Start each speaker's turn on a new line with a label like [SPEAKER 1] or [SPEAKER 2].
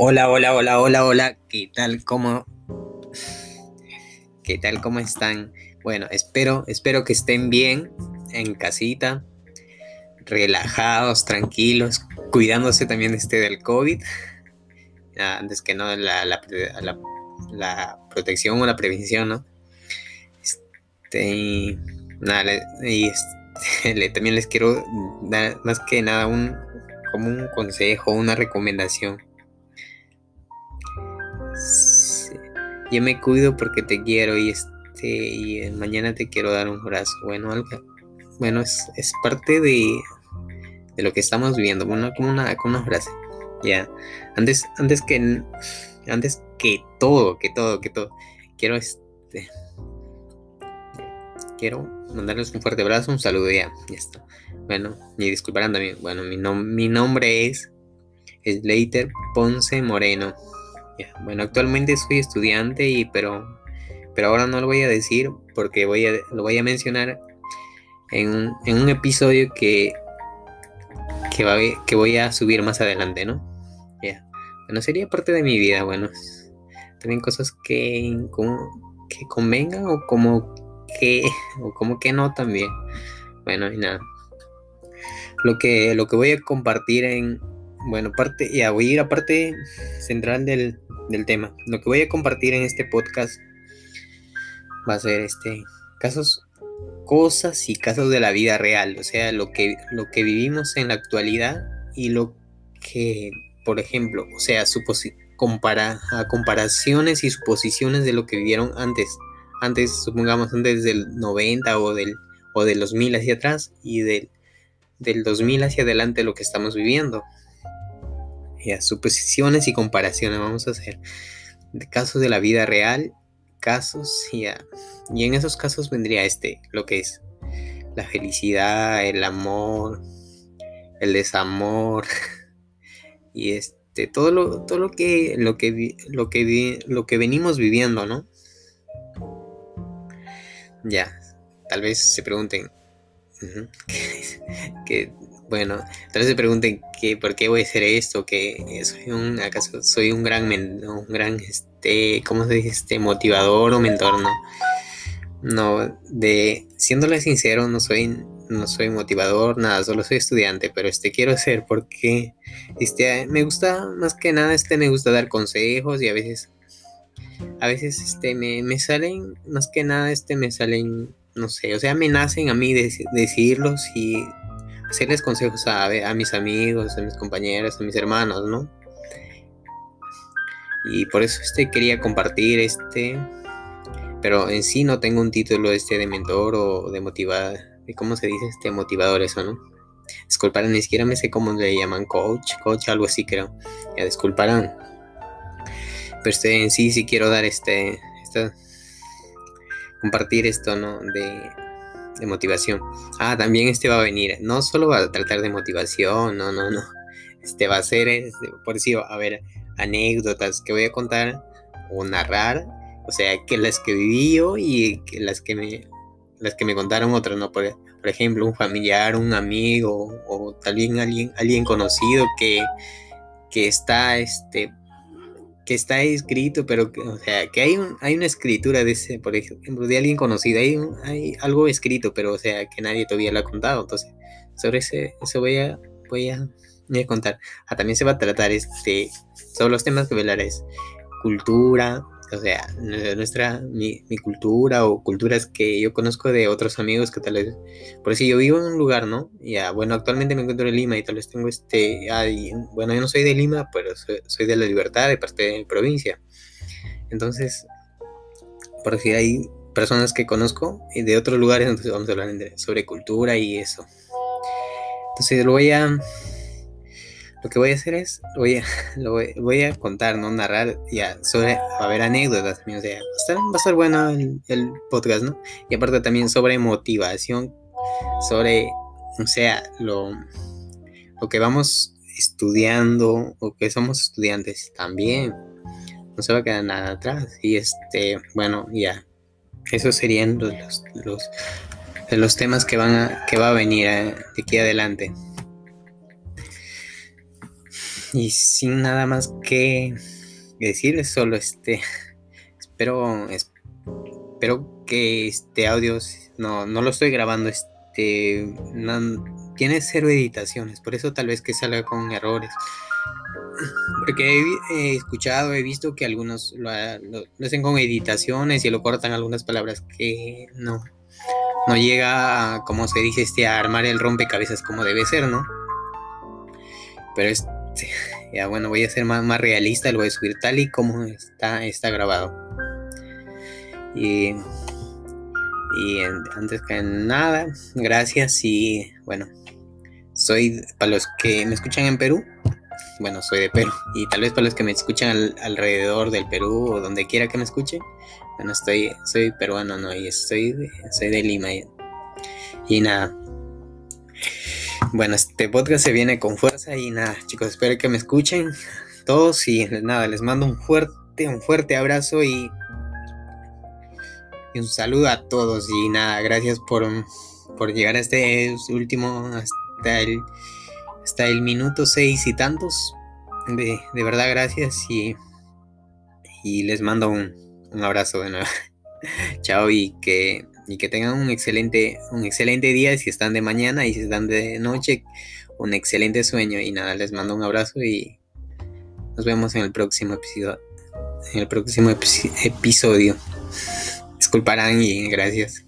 [SPEAKER 1] Hola, hola, hola, hola, hola. ¿Qué tal? ¿Cómo? ¿Qué tal? ¿Cómo están? Bueno, espero, espero que estén bien en casita, relajados, tranquilos, cuidándose también este del COVID. Antes que no, la, la, la, protección o la prevención, ¿no? Este, este, también les quiero dar más que nada un, como un consejo, una recomendación yo me cuido porque te quiero y este y mañana te quiero dar un abrazo. Bueno, algo, bueno, es, es parte de, de, lo que estamos viendo, bueno, como una, como una frase. Ya. Antes, antes que antes que todo, que todo, que todo, quiero este quiero mandarles un fuerte abrazo, un saludo ya, ya está. Bueno, y disculparán también. Bueno, mi, mi nombre es Slater Ponce Moreno. Bueno, actualmente soy estudiante y pero pero ahora no lo voy a decir porque voy a, lo voy a mencionar en un, en un episodio que que, va, que voy a subir más adelante, ¿no? Ya. Bueno, sería parte de mi vida, bueno. También cosas que, como, que convengan o como que o como que no también. Bueno, y nada. Lo que lo que voy a compartir en bueno, parte ya voy a ir a parte central del, del tema. Lo que voy a compartir en este podcast va a ser este casos, cosas y casos de la vida real, o sea, lo que, lo que vivimos en la actualidad y lo que, por ejemplo, o sea, compara, a comparaciones y suposiciones de lo que vivieron antes, antes, supongamos, antes del 90 o del, o de los 1000 hacia atrás y del, del 2000 hacia adelante lo que estamos viviendo suposiciones y comparaciones vamos a hacer de casos de la vida real, casos y, y en esos casos vendría este, lo que es la felicidad, el amor, el desamor y este todo lo todo lo que lo que lo que lo que venimos viviendo, ¿no? Ya, tal vez se pregunten que bueno, tal vez se pregunten que por qué voy a hacer esto, que soy un, acaso soy un gran, un gran, este, ¿cómo se dice? Este, motivador o mentor, no. No, de, siéndole sincero, no soy, no soy motivador, nada, solo soy estudiante, pero este quiero ser porque, este, me gusta, más que nada, este, me gusta dar consejos y a veces, a veces, este, me, me salen, más que nada, este, me salen, no sé, o sea, me a mí decirlos y hacerles consejos a, mis amigos, a mis compañeros, a mis hermanos, ¿no? Y por eso este quería compartir este, pero en sí no tengo un título este de mentor o de motivador, cómo se dice este motivador eso, ¿no? Disculparán, ni siquiera me sé cómo le llaman coach, coach, algo así creo. Ya disculparán. Pero este en sí sí quiero dar este compartir esto, ¿no? De de motivación. Ah, también este va a venir. No solo va a tratar de motivación, no, no, no. Este va a ser, este, por decir, a ver, anécdotas que voy a contar o narrar. O sea, que las que viví yo y que las que me, las que me contaron otros, ¿no? Por, ejemplo, un familiar, un amigo o vez alguien, alguien conocido que, que está, este, que está escrito, pero que, o sea, que hay, un, hay una escritura de ese, por ejemplo, de alguien conocido, hay, hay algo escrito, pero o sea, que nadie todavía lo ha contado. Entonces, sobre ese, eso voy a, voy a, voy a contar. Ah, también se va a tratar este, sobre los temas que es cultura, o sea, nuestra, mi, cultura o culturas que yo conozco de otros amigos que tal vez, por si yo vivo en un lugar, ¿no? Ya, bueno, actualmente me encuentro en Lima y tal vez tengo este, bueno, yo no soy de Lima, pero soy, de la libertad, de parte de mi provincia. Entonces, por si hay personas que conozco y de otros lugares, entonces vamos a hablar sobre cultura y eso. Entonces lo voy a lo que voy a hacer es, voy a, lo voy, a contar, no narrar, ya, sobre, va a haber anécdotas también, o sea, va a estar, bueno el, podcast, ¿no? Y aparte también sobre motivación, sobre, o sea, lo, lo que vamos estudiando, o que somos estudiantes también, no se va a quedar nada atrás, y este, bueno, ya, esos serían los, los, los, temas que van a, que va a venir eh, de aquí adelante. Y sin nada más que decirles, solo este, espero, espero que este audio, no, no lo estoy grabando, este, tiene cero editaciones, por eso tal vez que salga con errores. Porque he, escuchado, he visto que algunos lo, hacen con editaciones y lo cortan algunas palabras que no, no llega a, como se dice, este, a armar el rompecabezas como debe ser, ¿no? Pero este, ya bueno, voy a ser más, más realista, lo voy a subir tal y como está, está grabado. Y, y antes que nada, gracias y bueno, soy, para los que me escuchan en Perú, bueno, soy de Perú, y tal vez para los que me escuchan alrededor del Perú o donde quiera que me escuchen, bueno, estoy, soy peruano, ¿no? Y de, soy de Lima. Y nada. Bueno, este podcast se viene con fuerza y nada, chicos, espero que me escuchen todos y nada, les mando un fuerte, un fuerte abrazo y, un saludo a todos y nada, gracias por, por llegar a este último, hasta el, hasta el minuto seis y tantos. De, de verdad, gracias y, y les mando un, un abrazo de nuevo. Chao y que, y que tengan un excelente, un excelente día si están de mañana y si están de noche, un excelente sueño. Y nada, les mando un abrazo y nos vemos en el próximo episodio. En el próximo episodio. Disculparán y gracias.